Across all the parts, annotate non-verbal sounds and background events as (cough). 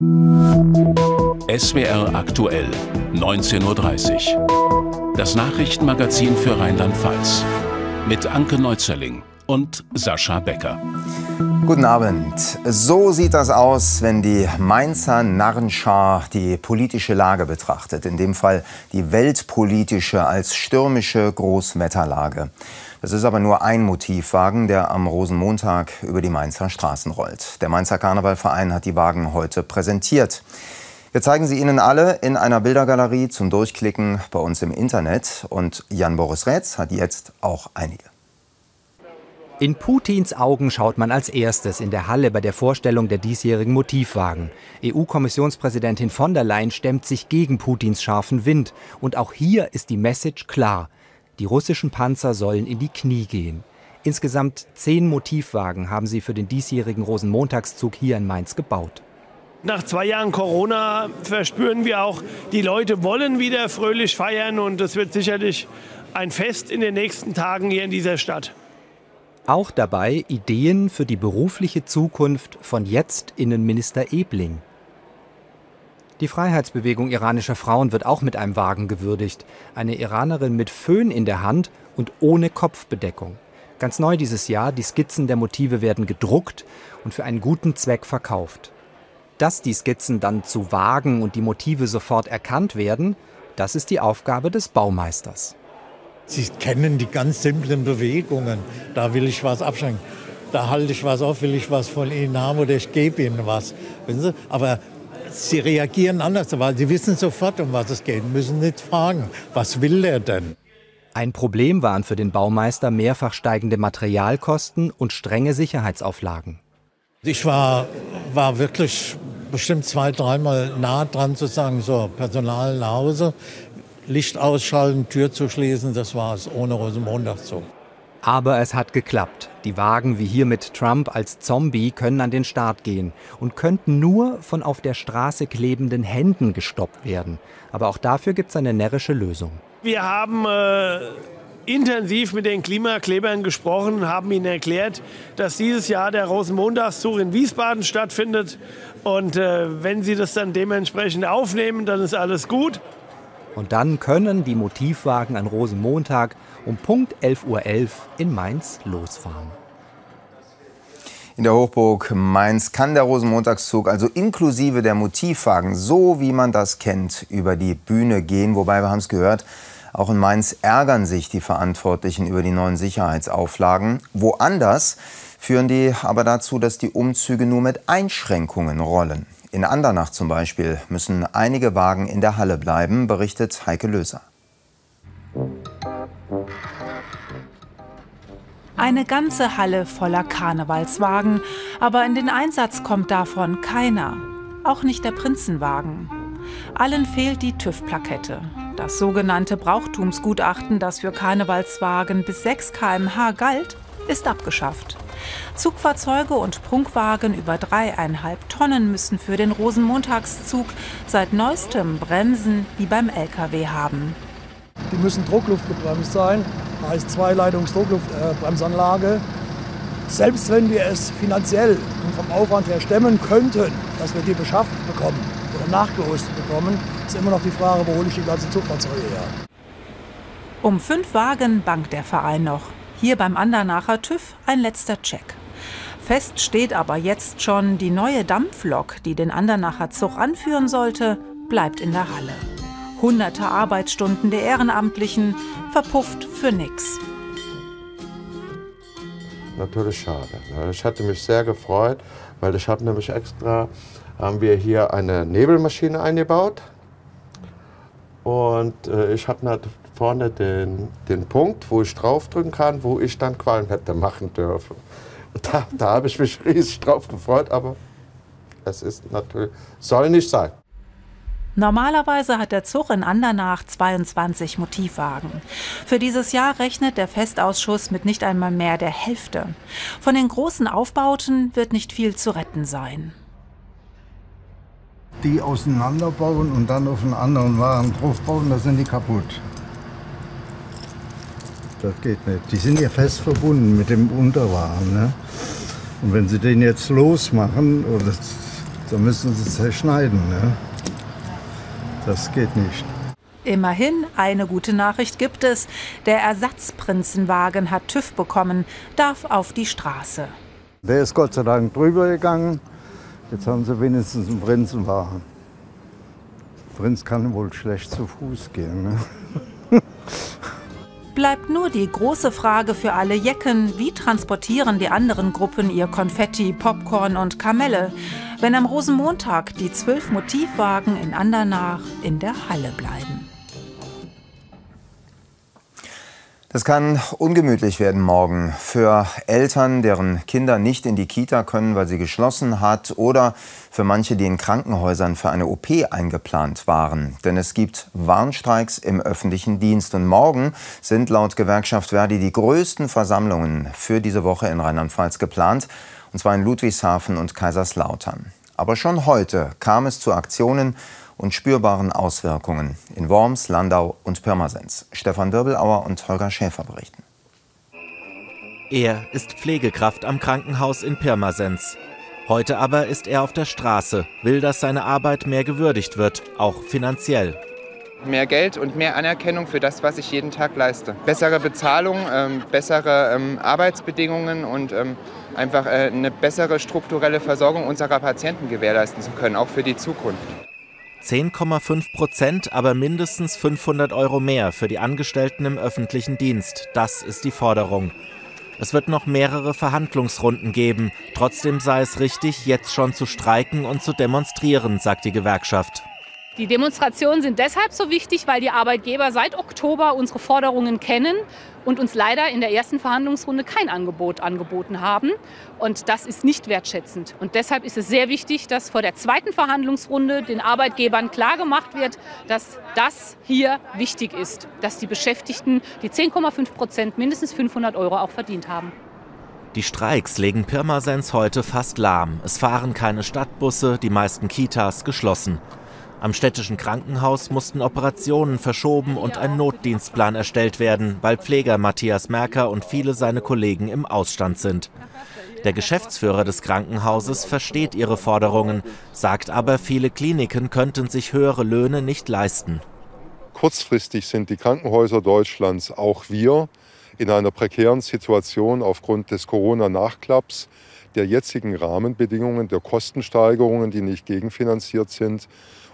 SWR aktuell, 19.30 Uhr. Das Nachrichtenmagazin für Rheinland-Pfalz. Mit Anke Neuzerling und Sascha Becker. Guten Abend. So sieht das aus, wenn die Mainzer Narrenschar die politische Lage betrachtet. In dem Fall die weltpolitische als stürmische Großwetterlage. Das ist aber nur ein Motivwagen, der am Rosenmontag über die Mainzer Straßen rollt. Der Mainzer Karnevalverein hat die Wagen heute präsentiert. Wir zeigen sie Ihnen alle in einer Bildergalerie zum Durchklicken bei uns im Internet. Und Jan-Boris Rätz hat jetzt auch einige. In Putins Augen schaut man als erstes in der Halle bei der Vorstellung der diesjährigen Motivwagen. EU-Kommissionspräsidentin von der Leyen stemmt sich gegen Putins scharfen Wind. Und auch hier ist die Message klar. Die russischen Panzer sollen in die Knie gehen. Insgesamt zehn Motivwagen haben sie für den diesjährigen Rosenmontagszug hier in Mainz gebaut. Nach zwei Jahren Corona verspüren wir auch, die Leute wollen wieder fröhlich feiern und es wird sicherlich ein Fest in den nächsten Tagen hier in dieser Stadt. Auch dabei Ideen für die berufliche Zukunft von jetzt Innenminister Ebling. Die Freiheitsbewegung iranischer Frauen wird auch mit einem Wagen gewürdigt. Eine Iranerin mit Föhn in der Hand und ohne Kopfbedeckung. Ganz neu dieses Jahr, die Skizzen der Motive werden gedruckt und für einen guten Zweck verkauft. Dass die Skizzen dann zu Wagen und die Motive sofort erkannt werden, das ist die Aufgabe des Baumeisters. Sie kennen die ganz simplen Bewegungen. Da will ich was abschenken. Da halte ich was auf, will ich was von Ihnen haben oder ich gebe Ihnen was. Aber Sie reagieren anders, weil sie wissen sofort, um was es geht, müssen nicht fragen, was will der denn? Ein Problem waren für den Baumeister mehrfach steigende Materialkosten und strenge Sicherheitsauflagen. Ich war, war wirklich bestimmt zwei, dreimal nah dran zu sagen, so, Personal nach Hause, Licht ausschalten, Tür zu schließen, das war es ohne Rosenmontagszug. Aber es hat geklappt. Die Wagen wie hier mit Trump als Zombie können an den Start gehen und könnten nur von auf der Straße klebenden Händen gestoppt werden. Aber auch dafür gibt es eine närrische Lösung. Wir haben äh, intensiv mit den Klimaklebern gesprochen, haben ihnen erklärt, dass dieses Jahr der Rosenmontagszug in Wiesbaden stattfindet. Und äh, wenn sie das dann dementsprechend aufnehmen, dann ist alles gut. Und dann können die Motivwagen an Rosenmontag um Punkt 11.11 Uhr .11 in Mainz losfahren. In der Hochburg Mainz kann der Rosenmontagszug also inklusive der Motivwagen, so wie man das kennt, über die Bühne gehen. Wobei, wir haben es gehört, auch in Mainz ärgern sich die Verantwortlichen über die neuen Sicherheitsauflagen. Woanders führen die aber dazu, dass die Umzüge nur mit Einschränkungen rollen. In Andernach zum Beispiel müssen einige Wagen in der Halle bleiben, berichtet Heike Löser. Eine ganze Halle voller Karnevalswagen, aber in den Einsatz kommt davon keiner. Auch nicht der Prinzenwagen. Allen fehlt die TÜV-Plakette. Das sogenannte Brauchtumsgutachten, das für Karnevalswagen bis 6 km/h galt, ist abgeschafft. Zugfahrzeuge und Prunkwagen über dreieinhalb Tonnen müssen für den Rosenmontagszug seit neuestem Bremsen wie beim Lkw haben. Die müssen druckluftgebremst sein, heißt Zweileitungs-Druckluftbremsanlage. Selbst wenn wir es finanziell und vom Aufwand her stemmen könnten, dass wir die beschafft bekommen oder nachgerüstet bekommen, ist immer noch die Frage, wo hole ich die ganzen Zugfahrzeuge her. Um fünf Wagen bangt der Verein noch. Hier beim Andernacher TÜV ein letzter Check. Fest steht aber jetzt schon, die neue Dampflok, die den Andernacher Zug anführen sollte, bleibt in der Halle. Hunderte Arbeitsstunden der Ehrenamtlichen verpufft für nix. Natürlich schade. Ne? Ich hatte mich sehr gefreut, weil ich habe nämlich extra, haben wir hier eine Nebelmaschine eingebaut. Und äh, ich habe vorne den, den Punkt, wo ich draufdrücken kann, wo ich dann Qualm hätte machen dürfen. Da, da habe ich mich riesig drauf gefreut, aber es ist natürlich, soll nicht sein. Normalerweise hat der Zug in Andernach 22 Motivwagen. Für dieses Jahr rechnet der Festausschuss mit nicht einmal mehr der Hälfte. Von den großen Aufbauten wird nicht viel zu retten sein. Die auseinanderbauen und dann auf einen anderen Wagen draufbauen, da sind die kaputt. Das geht nicht. Die sind ja fest verbunden mit dem Unterwagen. Ne? Und wenn sie den jetzt losmachen, oder So müssen sie zerschneiden. Ne? Das geht nicht. Immerhin, eine gute Nachricht gibt es. Der Ersatzprinzenwagen hat TÜV bekommen, darf auf die Straße. Der ist Gott sei Dank drüber gegangen. Jetzt haben sie wenigstens einen Prinzenwagen. Prinz kann wohl schlecht zu Fuß gehen. Ne? (laughs) Bleibt nur die große Frage für alle Jecken, wie transportieren die anderen Gruppen ihr Konfetti, Popcorn und Kamelle, wenn am Rosenmontag die zwölf Motivwagen in Andernach in der Halle bleiben. Das kann ungemütlich werden morgen für Eltern, deren Kinder nicht in die Kita können, weil sie geschlossen hat, oder für manche, die in Krankenhäusern für eine OP eingeplant waren. Denn es gibt Warnstreiks im öffentlichen Dienst. Und morgen sind laut Gewerkschaft Verdi die größten Versammlungen für diese Woche in Rheinland-Pfalz geplant, und zwar in Ludwigshafen und Kaiserslautern. Aber schon heute kam es zu Aktionen und spürbaren Auswirkungen in Worms, Landau und Pirmasens. Stefan Wirbelauer und Holger Schäfer berichten. Er ist Pflegekraft am Krankenhaus in Pirmasens. Heute aber ist er auf der Straße, will, dass seine Arbeit mehr gewürdigt wird, auch finanziell. Mehr Geld und mehr Anerkennung für das, was ich jeden Tag leiste. Bessere Bezahlung, ähm, bessere ähm, Arbeitsbedingungen und ähm, einfach äh, eine bessere strukturelle Versorgung unserer Patienten gewährleisten zu können, auch für die Zukunft. 10,5 Prozent, aber mindestens 500 Euro mehr für die Angestellten im öffentlichen Dienst. Das ist die Forderung. Es wird noch mehrere Verhandlungsrunden geben. Trotzdem sei es richtig, jetzt schon zu streiken und zu demonstrieren, sagt die Gewerkschaft. Die Demonstrationen sind deshalb so wichtig, weil die Arbeitgeber seit Oktober unsere Forderungen kennen und uns leider in der ersten Verhandlungsrunde kein Angebot angeboten haben. Und das ist nicht wertschätzend. Und deshalb ist es sehr wichtig, dass vor der zweiten Verhandlungsrunde den Arbeitgebern klargemacht wird, dass das hier wichtig ist, dass die Beschäftigten die 10,5 Prozent mindestens 500 Euro auch verdient haben. Die Streiks legen Pirmasens heute fast lahm. Es fahren keine Stadtbusse, die meisten Kitas geschlossen. Am städtischen Krankenhaus mussten Operationen verschoben und ein Notdienstplan erstellt werden, weil Pfleger Matthias Merker und viele seiner Kollegen im Ausstand sind. Der Geschäftsführer des Krankenhauses versteht ihre Forderungen, sagt aber, viele Kliniken könnten sich höhere Löhne nicht leisten. Kurzfristig sind die Krankenhäuser Deutschlands, auch wir, in einer prekären Situation aufgrund des Corona-Nachklapps, der jetzigen Rahmenbedingungen, der Kostensteigerungen, die nicht gegenfinanziert sind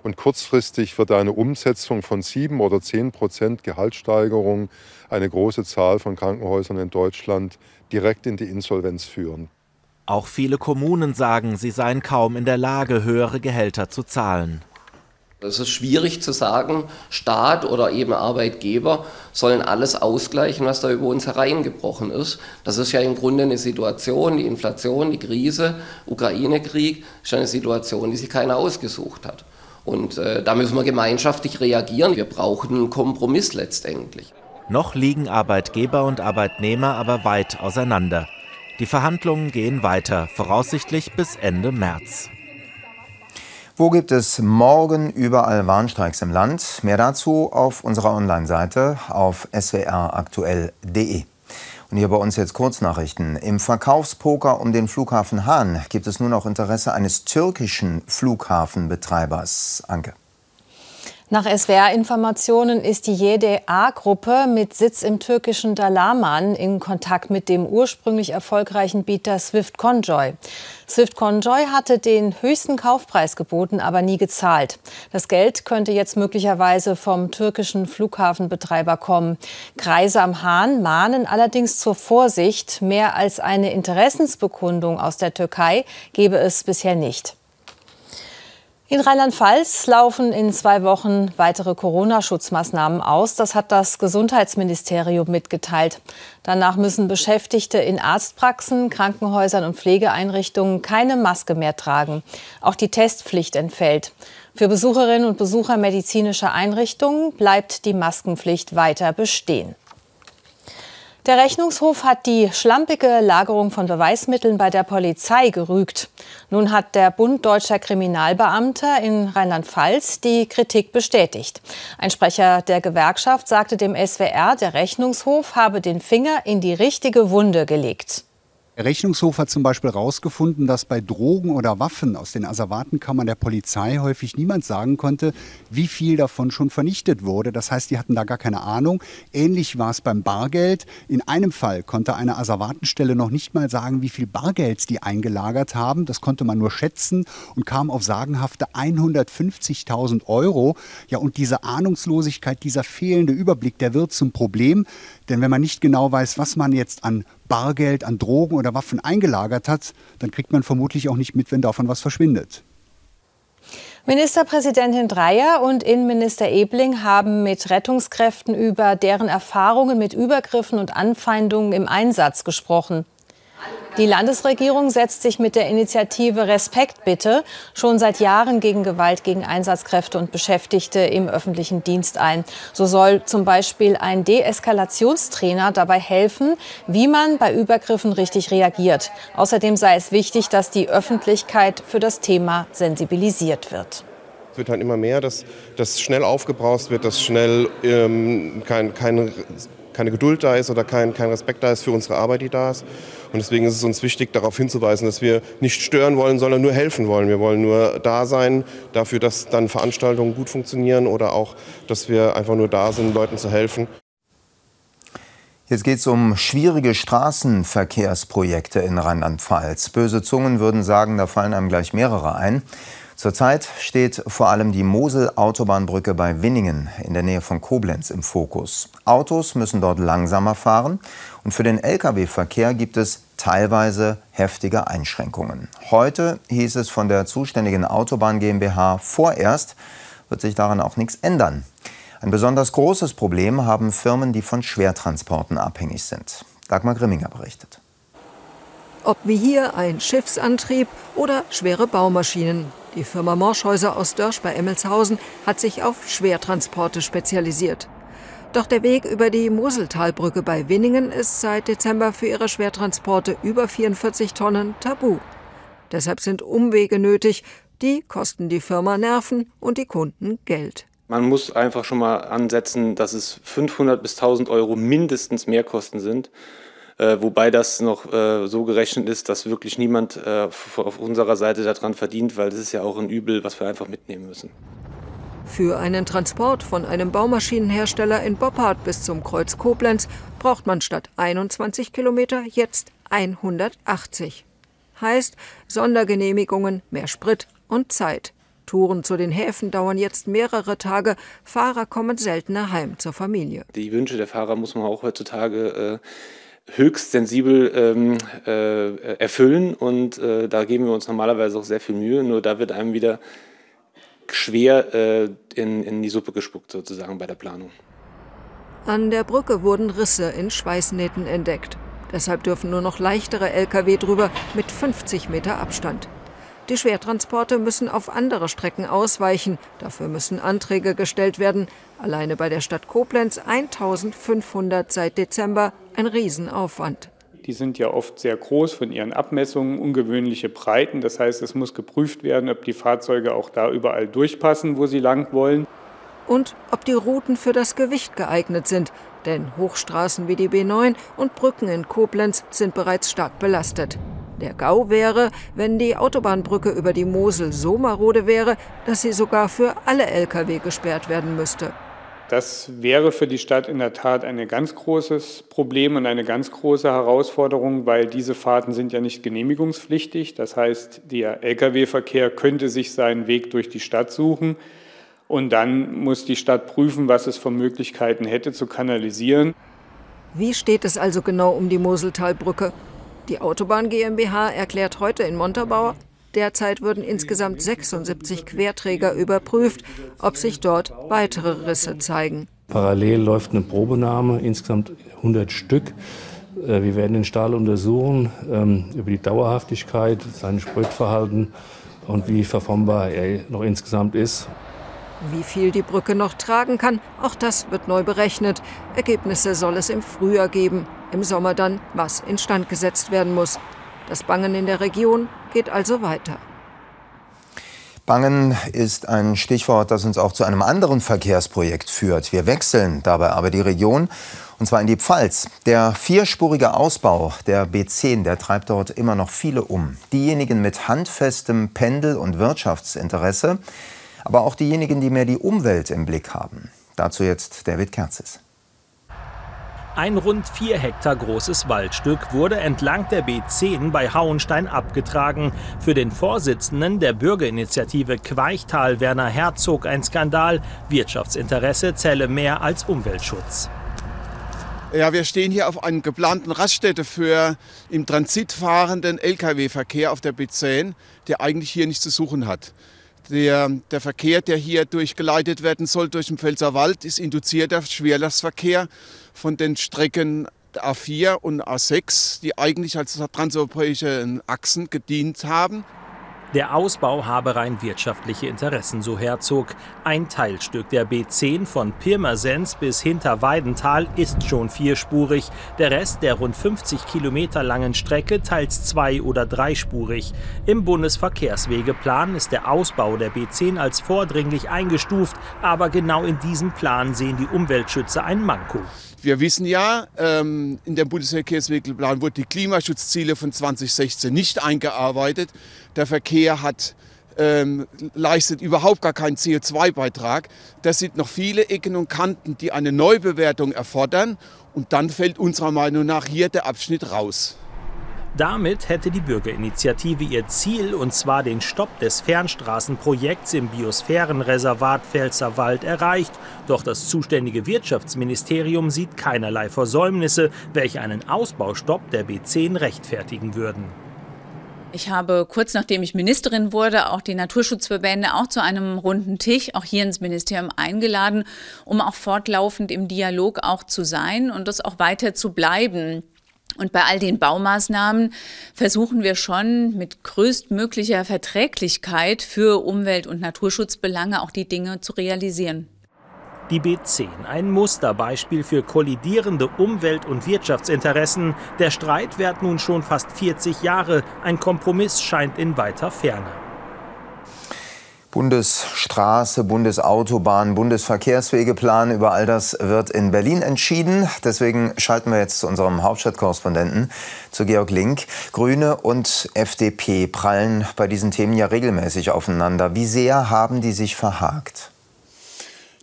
und kurzfristig wird eine Umsetzung von sieben oder zehn Prozent Gehaltssteigerung eine große Zahl von Krankenhäusern in Deutschland direkt in die Insolvenz führen. Auch viele Kommunen sagen, sie seien kaum in der Lage, höhere Gehälter zu zahlen. Es ist schwierig zu sagen, Staat oder eben Arbeitgeber sollen alles ausgleichen, was da über uns hereingebrochen ist. Das ist ja im Grunde eine Situation, die Inflation, die Krise, Ukraine-Krieg, ist eine Situation, die sich keiner ausgesucht hat. Und äh, da müssen wir gemeinschaftlich reagieren. Wir brauchen einen Kompromiss letztendlich. Noch liegen Arbeitgeber und Arbeitnehmer aber weit auseinander. Die Verhandlungen gehen weiter, voraussichtlich bis Ende März. Wo gibt es morgen überall Warnstreiks im Land? Mehr dazu auf unserer Online-Seite auf swraktuell.de. Und hier bei uns jetzt Kurznachrichten. Im Verkaufspoker um den Flughafen Hahn gibt es nun auch Interesse eines türkischen Flughafenbetreibers. Anke. Nach SWR-Informationen ist die JDA-Gruppe mit Sitz im türkischen Dalaman in Kontakt mit dem ursprünglich erfolgreichen Bieter Swift Conjoy. Swift Conjoy hatte den höchsten Kaufpreis geboten, aber nie gezahlt. Das Geld könnte jetzt möglicherweise vom türkischen Flughafenbetreiber kommen. Kreise am Hahn mahnen allerdings zur Vorsicht. Mehr als eine Interessensbekundung aus der Türkei gebe es bisher nicht. In Rheinland-Pfalz laufen in zwei Wochen weitere Corona-Schutzmaßnahmen aus. Das hat das Gesundheitsministerium mitgeteilt. Danach müssen Beschäftigte in Arztpraxen, Krankenhäusern und Pflegeeinrichtungen keine Maske mehr tragen. Auch die Testpflicht entfällt. Für Besucherinnen und Besucher medizinischer Einrichtungen bleibt die Maskenpflicht weiter bestehen. Der Rechnungshof hat die schlampige Lagerung von Beweismitteln bei der Polizei gerügt. Nun hat der Bund Deutscher Kriminalbeamter in Rheinland-Pfalz die Kritik bestätigt. Ein Sprecher der Gewerkschaft sagte dem SWR, der Rechnungshof habe den Finger in die richtige Wunde gelegt. Der Rechnungshof hat zum Beispiel herausgefunden, dass bei Drogen oder Waffen aus den Asservatenkammern der Polizei häufig niemand sagen konnte, wie viel davon schon vernichtet wurde. Das heißt, die hatten da gar keine Ahnung. Ähnlich war es beim Bargeld. In einem Fall konnte eine Asservatenstelle noch nicht mal sagen, wie viel Bargeld die eingelagert haben. Das konnte man nur schätzen und kam auf sagenhafte 150.000 Euro. Ja, und diese Ahnungslosigkeit, dieser fehlende Überblick, der wird zum Problem. Denn wenn man nicht genau weiß, was man jetzt an Bargeld, an Drogen oder Waffen eingelagert hat, dann kriegt man vermutlich auch nicht mit, wenn davon was verschwindet. Ministerpräsidentin Dreyer und Innenminister Ebling haben mit Rettungskräften über deren Erfahrungen mit Übergriffen und Anfeindungen im Einsatz gesprochen. Die Landesregierung setzt sich mit der Initiative Respekt bitte schon seit Jahren gegen Gewalt gegen Einsatzkräfte und Beschäftigte im öffentlichen Dienst ein. So soll zum Beispiel ein Deeskalationstrainer dabei helfen, wie man bei Übergriffen richtig reagiert. Außerdem sei es wichtig, dass die Öffentlichkeit für das Thema sensibilisiert wird. Es wird halt immer mehr, dass das schnell aufgebraucht wird, dass schnell ähm, kein, kein keine Geduld da ist oder kein, kein Respekt da ist für unsere Arbeit, die da ist. Und deswegen ist es uns wichtig, darauf hinzuweisen, dass wir nicht stören wollen, sondern nur helfen wollen. Wir wollen nur da sein dafür, dass dann Veranstaltungen gut funktionieren oder auch, dass wir einfach nur da sind, Leuten zu helfen. Jetzt geht es um schwierige Straßenverkehrsprojekte in Rheinland-Pfalz. Böse Zungen würden sagen, da fallen einem gleich mehrere ein. Zurzeit steht vor allem die Mosel-Autobahnbrücke bei Winningen in der Nähe von Koblenz im Fokus. Autos müssen dort langsamer fahren und für den Lkw-Verkehr gibt es teilweise heftige Einschränkungen. Heute hieß es von der zuständigen Autobahn GmbH vorerst, wird sich daran auch nichts ändern. Ein besonders großes Problem haben Firmen, die von Schwertransporten abhängig sind. Dagmar Grimminger berichtet. Ob wie hier ein Schiffsantrieb oder schwere Baumaschinen. Die Firma Morschhäuser aus Dörsch bei Emmelshausen hat sich auf Schwertransporte spezialisiert. Doch der Weg über die Moseltalbrücke bei Winningen ist seit Dezember für ihre Schwertransporte über 44 Tonnen tabu. Deshalb sind Umwege nötig, die kosten die Firma Nerven und die Kunden Geld. Man muss einfach schon mal ansetzen, dass es 500 bis 1000 Euro mindestens Mehrkosten sind. Äh, wobei das noch äh, so gerechnet ist, dass wirklich niemand äh, auf unserer Seite daran verdient, weil das ist ja auch ein Übel, was wir einfach mitnehmen müssen. Für einen Transport von einem Baumaschinenhersteller in Boppard bis zum Kreuz Koblenz braucht man statt 21 Kilometer jetzt 180. Heißt Sondergenehmigungen, mehr Sprit und Zeit. Touren zu den Häfen dauern jetzt mehrere Tage. Fahrer kommen seltener heim zur Familie. Die Wünsche der Fahrer muss man auch heutzutage äh, höchst sensibel ähm, äh, erfüllen und äh, da geben wir uns normalerweise auch sehr viel Mühe, nur da wird einem wieder schwer äh, in, in die Suppe gespuckt sozusagen bei der Planung. An der Brücke wurden Risse in Schweißnähten entdeckt. Deshalb dürfen nur noch leichtere Lkw drüber mit 50 Meter Abstand. Die Schwertransporte müssen auf andere Strecken ausweichen. Dafür müssen Anträge gestellt werden. Alleine bei der Stadt Koblenz 1500 seit Dezember. Ein Riesenaufwand. Die sind ja oft sehr groß von ihren Abmessungen, ungewöhnliche Breiten. Das heißt, es muss geprüft werden, ob die Fahrzeuge auch da überall durchpassen, wo sie lang wollen. Und ob die Routen für das Gewicht geeignet sind. Denn Hochstraßen wie die B9 und Brücken in Koblenz sind bereits stark belastet. Der GAU wäre, wenn die Autobahnbrücke über die Mosel so marode wäre, dass sie sogar für alle Lkw gesperrt werden müsste. Das wäre für die Stadt in der Tat ein ganz großes Problem und eine ganz große Herausforderung, weil diese Fahrten sind ja nicht genehmigungspflichtig. Das heißt, der Lkw-Verkehr könnte sich seinen Weg durch die Stadt suchen. Und dann muss die Stadt prüfen, was es für Möglichkeiten hätte zu kanalisieren. Wie steht es also genau um die Moseltalbrücke? Die Autobahn GmbH erklärt heute in Montabaur, derzeit würden insgesamt 76 Querträger überprüft, ob sich dort weitere Risse zeigen. Parallel läuft eine Probenahme, insgesamt 100 Stück. Äh, wir werden den Stahl untersuchen ähm, über die Dauerhaftigkeit, sein Spritverhalten und wie verformbar er noch insgesamt ist. Wie viel die Brücke noch tragen kann, auch das wird neu berechnet. Ergebnisse soll es im Frühjahr geben, im Sommer dann, was instand gesetzt werden muss. Das Bangen in der Region geht also weiter. Bangen ist ein Stichwort, das uns auch zu einem anderen Verkehrsprojekt führt. Wir wechseln dabei aber die Region, und zwar in die Pfalz. Der vierspurige Ausbau der B10, der treibt dort immer noch viele um. Diejenigen mit handfestem Pendel- und Wirtschaftsinteresse, aber auch diejenigen, die mehr die Umwelt im Blick haben. Dazu jetzt David Kerzis. Ein rund vier Hektar großes Waldstück wurde entlang der B10 bei Hauenstein abgetragen. Für den Vorsitzenden der Bürgerinitiative Queichtal, Werner Herzog, ein Skandal. Wirtschaftsinteresse zähle mehr als Umweltschutz. Ja, wir stehen hier auf einer geplanten Raststätte für im Transit fahrenden Lkw-Verkehr auf der B10, der eigentlich hier nichts zu suchen hat. Der, der, Verkehr, der hier durchgeleitet werden soll durch den Pfälzerwald, ist induzierter Schwerlastverkehr von den Strecken A4 und A6, die eigentlich als transeuropäische Achsen gedient haben. Der Ausbau habe rein wirtschaftliche Interessen, so Herzog. Ein Teilstück der B10 von Pirmasens bis Hinterweidenthal ist schon vierspurig. Der Rest der rund 50 Kilometer langen Strecke teils zwei- oder dreispurig. Im Bundesverkehrswegeplan ist der Ausbau der B10 als vordringlich eingestuft. Aber genau in diesem Plan sehen die Umweltschützer ein Manko. Wir wissen ja, ähm, in dem Bundesverkehrswegeplan wurden die Klimaschutzziele von 2016 nicht eingearbeitet. Der Verkehr hat ähm, leistet überhaupt gar keinen CO2-Beitrag. Das sind noch viele Ecken und Kanten, die eine Neubewertung erfordern. Und dann fällt unserer Meinung nach hier der Abschnitt raus. Damit hätte die Bürgerinitiative ihr Ziel, und zwar den Stopp des Fernstraßenprojekts im Biosphärenreservat Pfälzerwald, erreicht. Doch das zuständige Wirtschaftsministerium sieht keinerlei Versäumnisse, welche einen Ausbaustopp der B10 rechtfertigen würden. Ich habe kurz nachdem ich Ministerin wurde, auch die Naturschutzverbände auch zu einem runden Tisch, auch hier ins Ministerium eingeladen, um auch fortlaufend im Dialog auch zu sein und das auch weiter zu bleiben. Und bei all den Baumaßnahmen versuchen wir schon mit größtmöglicher Verträglichkeit für Umwelt- und Naturschutzbelange auch die Dinge zu realisieren. Die B10, ein Musterbeispiel für kollidierende Umwelt- und Wirtschaftsinteressen. Der Streit währt nun schon fast 40 Jahre. Ein Kompromiss scheint in weiter Ferne. Bundesstraße, Bundesautobahn, Bundesverkehrswegeplan, über all das wird in Berlin entschieden. Deswegen schalten wir jetzt zu unserem Hauptstadtkorrespondenten, zu Georg Link. Grüne und FDP prallen bei diesen Themen ja regelmäßig aufeinander. Wie sehr haben die sich verhakt?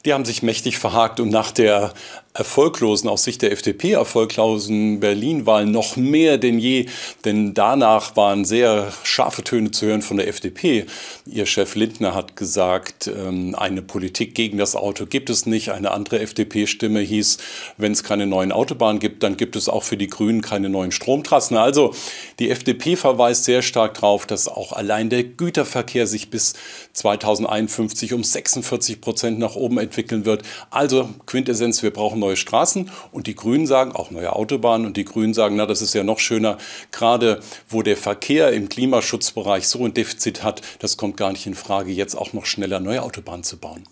Die haben sich mächtig verhakt und nach der erfolglosen, aus Sicht der FDP erfolglosen Berlin-Wahl noch mehr denn je. Denn danach waren sehr scharfe Töne zu hören von der FDP. Ihr Chef Lindner hat gesagt, ähm, eine Politik gegen das Auto gibt es nicht. Eine andere FDP-Stimme hieß, wenn es keine neuen Autobahnen gibt, dann gibt es auch für die Grünen keine neuen Stromtrassen. Also die FDP verweist sehr stark darauf, dass auch allein der Güterverkehr sich bis 2051 um 46 Prozent nach oben entwickeln wird. Also Quintessenz, wir brauchen neue Straßen und die Grünen sagen, auch neue Autobahnen und die Grünen sagen, na, das ist ja noch schöner, gerade wo der Verkehr im Klimaschutzbereich so ein Defizit hat, das kommt gar nicht in Frage, jetzt auch noch schneller neue Autobahnen zu bauen.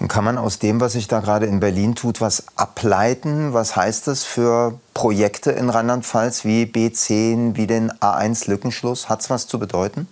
Und kann man aus dem, was sich da gerade in Berlin tut, was ableiten? Was heißt das für Projekte in Rheinland-Pfalz wie B10, wie den A1-Lückenschluss? Hat es was zu bedeuten?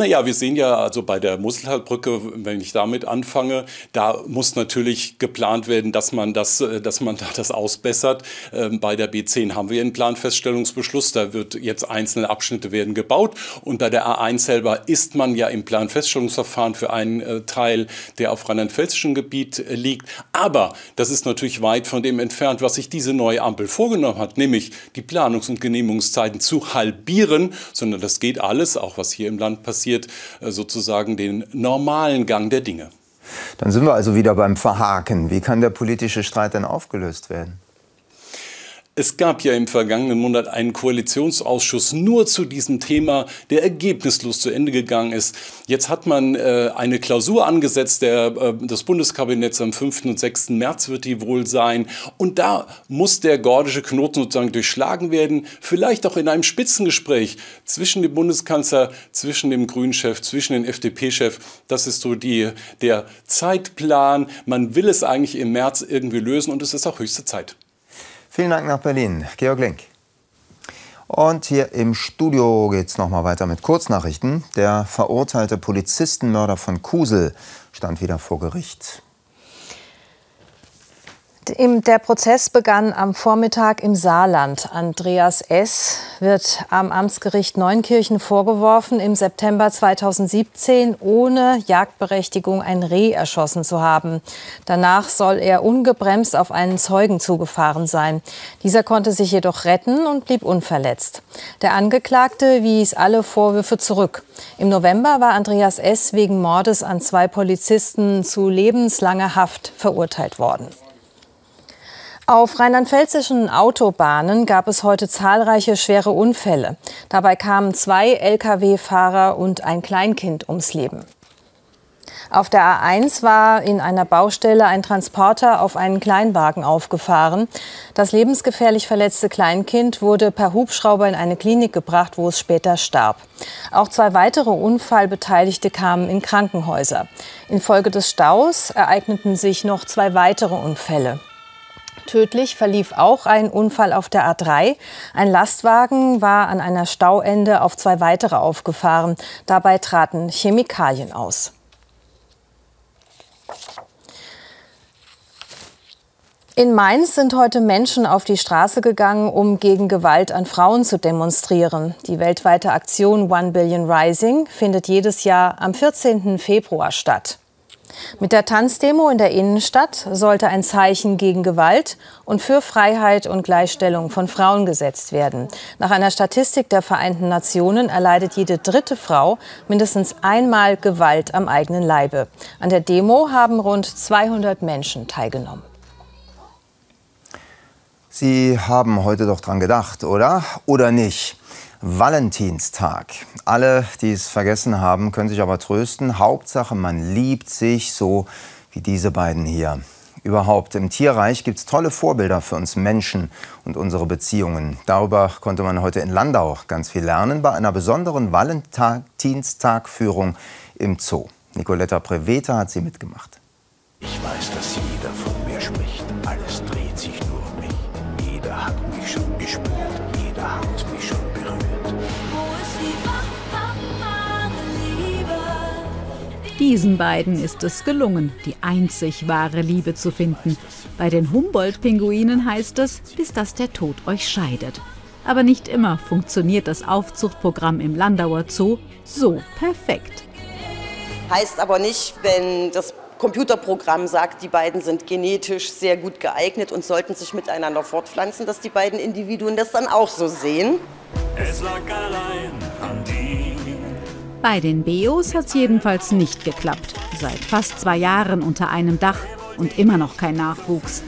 Naja, wir sehen ja also bei der Mosseltalbrücke, wenn ich damit anfange, da muss natürlich geplant werden, dass man das, äh, dass man da das ausbessert. Ähm, bei der B10 haben wir einen Planfeststellungsbeschluss, da wird jetzt einzelne Abschnitte werden gebaut und bei der A1 selber ist man ja im Planfeststellungsverfahren für einen äh, Teil, der auf rheinland-pfälzischem Gebiet äh, liegt. Aber das ist natürlich weit von dem entfernt, was sich diese neue Ampel vorgenommen hat, nämlich die Planungs- und Genehmigungszeiten zu halbieren, sondern das geht alles, auch was hier im Land passiert passiert, äh, sozusagen den normalen Gang der Dinge. Dann sind wir also wieder beim Verhaken. Wie kann der politische Streit denn aufgelöst werden? Es gab ja im vergangenen Monat einen Koalitionsausschuss nur zu diesem Thema, der ergebnislos zu Ende gegangen ist. Jetzt hat man äh, eine Klausur angesetzt, der, äh, des Bundeskabinetts am 5. und 6. März wird die wohl sein. Und da muss der gordische Knoten sozusagen durchschlagen werden, vielleicht auch in einem Spitzengespräch zwischen dem Bundeskanzler, zwischen dem Grünchef, zwischen dem FDP-Chef. Das ist so die, der Zeitplan. Man will es eigentlich im März irgendwie lösen und es ist auch höchste Zeit. Vielen Dank nach Berlin, Georg Link. Und hier im Studio geht es nochmal weiter mit Kurznachrichten. Der verurteilte Polizistenmörder von Kusel stand wieder vor Gericht. Der Prozess begann am Vormittag im Saarland. Andreas S. wird am Amtsgericht Neunkirchen vorgeworfen, im September 2017 ohne Jagdberechtigung ein Reh erschossen zu haben. Danach soll er ungebremst auf einen Zeugen zugefahren sein. Dieser konnte sich jedoch retten und blieb unverletzt. Der Angeklagte wies alle Vorwürfe zurück. Im November war Andreas S. wegen Mordes an zwei Polizisten zu lebenslanger Haft verurteilt worden. Auf rheinland-pfälzischen Autobahnen gab es heute zahlreiche schwere Unfälle. Dabei kamen zwei Lkw-Fahrer und ein Kleinkind ums Leben. Auf der A1 war in einer Baustelle ein Transporter auf einen Kleinwagen aufgefahren. Das lebensgefährlich verletzte Kleinkind wurde per Hubschrauber in eine Klinik gebracht, wo es später starb. Auch zwei weitere Unfallbeteiligte kamen in Krankenhäuser. Infolge des Staus ereigneten sich noch zwei weitere Unfälle. Tödlich verlief auch ein Unfall auf der A3. Ein Lastwagen war an einer Stauende auf zwei weitere aufgefahren. Dabei traten Chemikalien aus. In Mainz sind heute Menschen auf die Straße gegangen, um gegen Gewalt an Frauen zu demonstrieren. Die weltweite Aktion One Billion Rising findet jedes Jahr am 14. Februar statt. Mit der Tanzdemo in der Innenstadt sollte ein Zeichen gegen Gewalt und für Freiheit und Gleichstellung von Frauen gesetzt werden. Nach einer Statistik der Vereinten Nationen erleidet jede dritte Frau mindestens einmal Gewalt am eigenen Leibe. An der Demo haben rund 200 Menschen teilgenommen. Sie haben heute doch dran gedacht, oder? Oder nicht? Valentinstag. Alle, die es vergessen haben, können sich aber trösten. Hauptsache, man liebt sich so wie diese beiden hier. Überhaupt im Tierreich gibt es tolle Vorbilder für uns Menschen und unsere Beziehungen. Darüber konnte man heute in Landau ganz viel lernen bei einer besonderen Valentinstagführung im Zoo. Nicoletta Preveta hat sie mitgemacht. Ich weiß, dass jeder von mir spricht. Alles dreht sich nur um mich. Jeder hat mich schon gespürt. Jeder hat mich schon Diesen beiden ist es gelungen, die einzig wahre Liebe zu finden. Bei den Humboldt-Pinguinen heißt es, bis dass der Tod euch scheidet. Aber nicht immer funktioniert das Aufzuchtprogramm im Landauer Zoo so perfekt. Heißt aber nicht, wenn das Computerprogramm sagt, die beiden sind genetisch sehr gut geeignet und sollten sich miteinander fortpflanzen, dass die beiden Individuen das dann auch so sehen. Es lag allein an. Bei den Beos hat es jedenfalls nicht geklappt. Seit fast zwei Jahren unter einem Dach und immer noch kein Nachwuchs.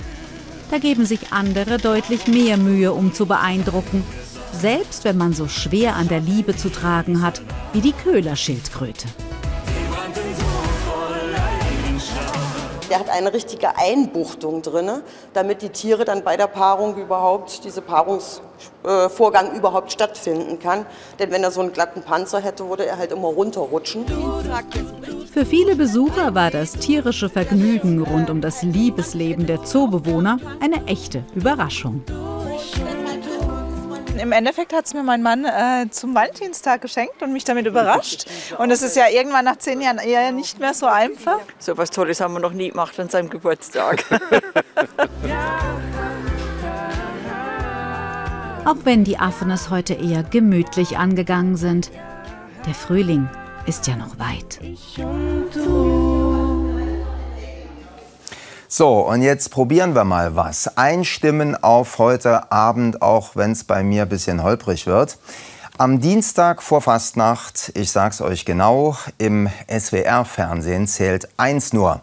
Da geben sich andere deutlich mehr Mühe, um zu beeindrucken. Selbst wenn man so schwer an der Liebe zu tragen hat wie die Köhlerschildkröte. Der hat eine richtige Einbuchtung drin, damit die Tiere dann bei der Paarung überhaupt, diese Paarungsvorgang überhaupt stattfinden kann. Denn wenn er so einen glatten Panzer hätte, würde er halt immer runterrutschen. Für viele Besucher war das tierische Vergnügen rund um das Liebesleben der Zoobewohner eine echte Überraschung. Im Endeffekt hat es mir mein Mann äh, zum Valentinstag geschenkt und mich damit überrascht. Und es ist ja irgendwann nach zehn Jahren eher nicht mehr so einfach. So was Tolles haben wir noch nie gemacht an seinem Geburtstag. (laughs) Auch wenn die Affen es heute eher gemütlich angegangen sind. Der Frühling ist ja noch weit. Ich und du. So, und jetzt probieren wir mal was. Einstimmen auf heute Abend, auch wenn es bei mir ein bisschen holprig wird. Am Dienstag vor Fastnacht, ich sag's euch genau, im SWR-Fernsehen zählt eins nur.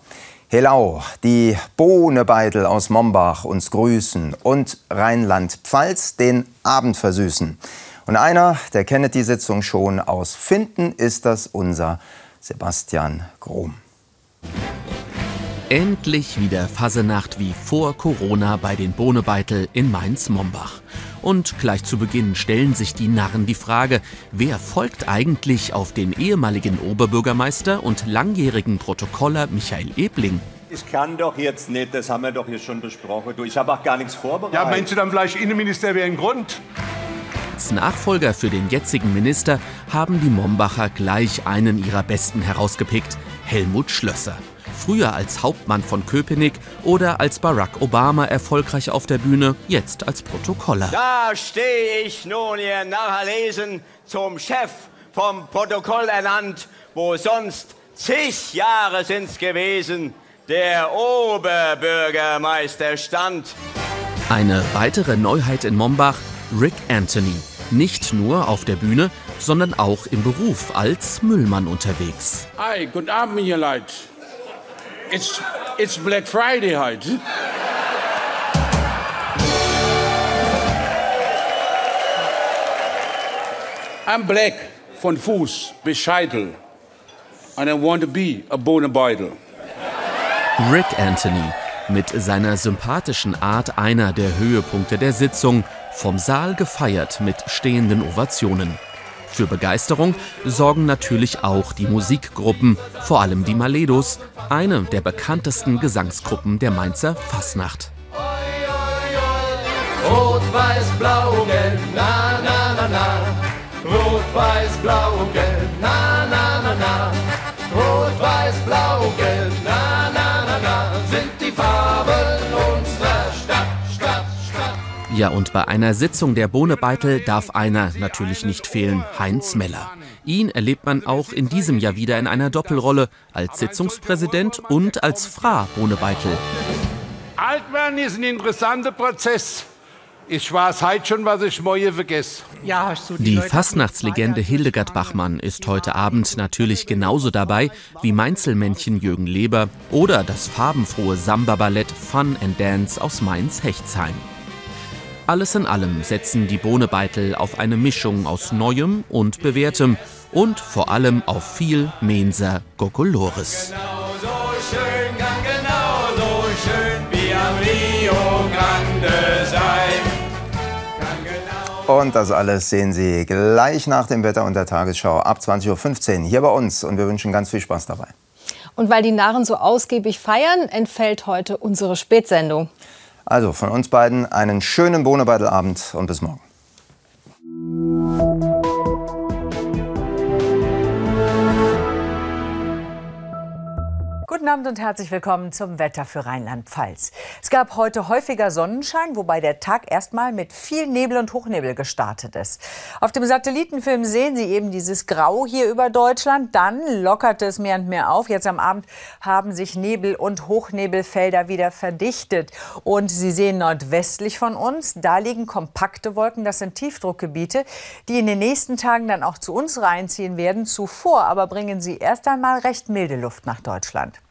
Helau, die Bohnebeitel aus Mombach uns grüßen und Rheinland-Pfalz den Abend versüßen. Und einer, der kennt die Sitzung schon aus Finden, ist das unser Sebastian Grom. Endlich wieder Fasenacht wie vor Corona bei den Bohnebeitel in Mainz-Mombach. Und gleich zu Beginn stellen sich die Narren die Frage, wer folgt eigentlich auf den ehemaligen Oberbürgermeister und langjährigen Protokoller Michael Ebling? Ich kann doch jetzt nicht, das haben wir doch hier schon besprochen. Du, ich habe auch gar nichts vorbereitet. Ja, meinst du dann vielleicht Innenminister wäre ein Grund? Als Nachfolger für den jetzigen Minister haben die Mombacher gleich einen ihrer Besten herausgepickt, Helmut Schlösser. Früher als Hauptmann von Köpenick oder als Barack Obama erfolgreich auf der Bühne, jetzt als Protokoller. Da stehe ich nun, ihr Nachlesen, zum Chef vom Protokoll ernannt, wo sonst zig Jahre sind's gewesen, der Oberbürgermeister stand. Eine weitere Neuheit in Mombach, Rick Anthony. Nicht nur auf der Bühne, sondern auch im Beruf als Müllmann unterwegs. Hi, guten Abend, ihr Leute. It's, it's Black Friday heute. I'm black von Fuß bis Scheitel. And I want to be a Bohnenbeutel. Rick Anthony, mit seiner sympathischen Art einer der Höhepunkte der Sitzung, vom Saal gefeiert mit stehenden Ovationen. Für Begeisterung sorgen natürlich auch die Musikgruppen, vor allem die Maledos, eine der bekanntesten Gesangsgruppen der Mainzer Fasnacht. Rot, weiß, blau, gelb, na, na, na, na. Rot, weiß, blau, gelb, na, na, na, na. Rot, weiß, blau, gelb, na, na, na, na. Sind die Farben Ja, und bei einer Sitzung der Bohnebeitel darf einer natürlich nicht fehlen, Heinz Meller. Ihn erlebt man auch in diesem Jahr wieder in einer Doppelrolle, als Sitzungspräsident und als Fra Bohnebeitel. Altwerden ist ein interessanter Prozess. Ich weiß heute schon, was ich morgen vergesse. Ja, du Die Fastnachtslegende Hildegard Bachmann ist heute Abend natürlich genauso dabei wie Mainzelmännchen Jürgen Leber oder das farbenfrohe Samba-Ballett Fun and Dance aus Mainz-Hechtsheim. Alles in allem setzen die Bohnebeitel auf eine Mischung aus Neuem und Bewährtem und vor allem auf viel Mensa Gokolores. So schön, kann genau so schön wie am Rio Grande sein. Und das alles sehen Sie gleich nach dem Wetter und der Tagesschau ab 20.15 Uhr hier bei uns. Und wir wünschen ganz viel Spaß dabei. Und weil die Narren so ausgiebig feiern, entfällt heute unsere Spätsendung. Also von uns beiden einen schönen Bohnebeidelabend und bis morgen. Guten Abend und herzlich willkommen zum Wetter für Rheinland-Pfalz. Es gab heute häufiger Sonnenschein, wobei der Tag erstmal mit viel Nebel und Hochnebel gestartet ist. Auf dem Satellitenfilm sehen Sie eben dieses Grau hier über Deutschland. Dann lockerte es mehr und mehr auf. Jetzt am Abend haben sich Nebel- und Hochnebelfelder wieder verdichtet. Und Sie sehen nordwestlich von uns, da liegen kompakte Wolken. Das sind Tiefdruckgebiete, die in den nächsten Tagen dann auch zu uns reinziehen werden. Zuvor aber bringen sie erst einmal recht milde Luft nach Deutschland.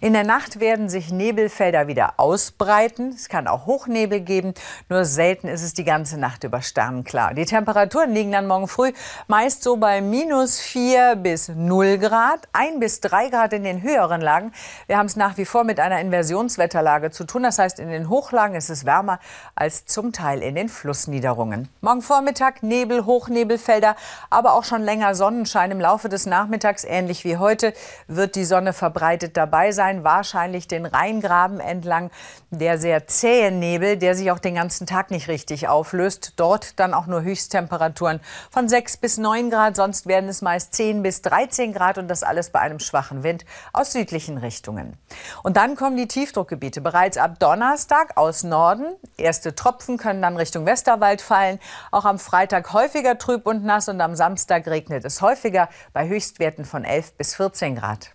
In der Nacht werden sich Nebelfelder wieder ausbreiten. Es kann auch Hochnebel geben, nur selten ist es die ganze Nacht über sternenklar. Die Temperaturen liegen dann morgen früh meist so bei minus 4 bis 0 Grad, 1 bis 3 Grad in den höheren Lagen. Wir haben es nach wie vor mit einer Inversionswetterlage zu tun. Das heißt, in den Hochlagen ist es wärmer als zum Teil in den Flussniederungen. Morgen Vormittag Nebel, Hochnebelfelder, aber auch schon länger Sonnenschein. Im Laufe des Nachmittags, ähnlich wie heute, wird die Sonne verbreitet dabei sein, wahrscheinlich den Rheingraben entlang. Der sehr zähe Nebel, der sich auch den ganzen Tag nicht richtig auflöst. Dort dann auch nur Höchsttemperaturen von 6 bis 9 Grad. Sonst werden es meist 10 bis 13 Grad und das alles bei einem schwachen Wind aus südlichen Richtungen. Und dann kommen die Tiefdruckgebiete bereits ab Donnerstag aus Norden. Erste Tropfen können dann Richtung Westerwald fallen. Auch am Freitag häufiger trüb und nass und am Samstag regnet es häufiger bei Höchstwerten von 11 bis 14 Grad.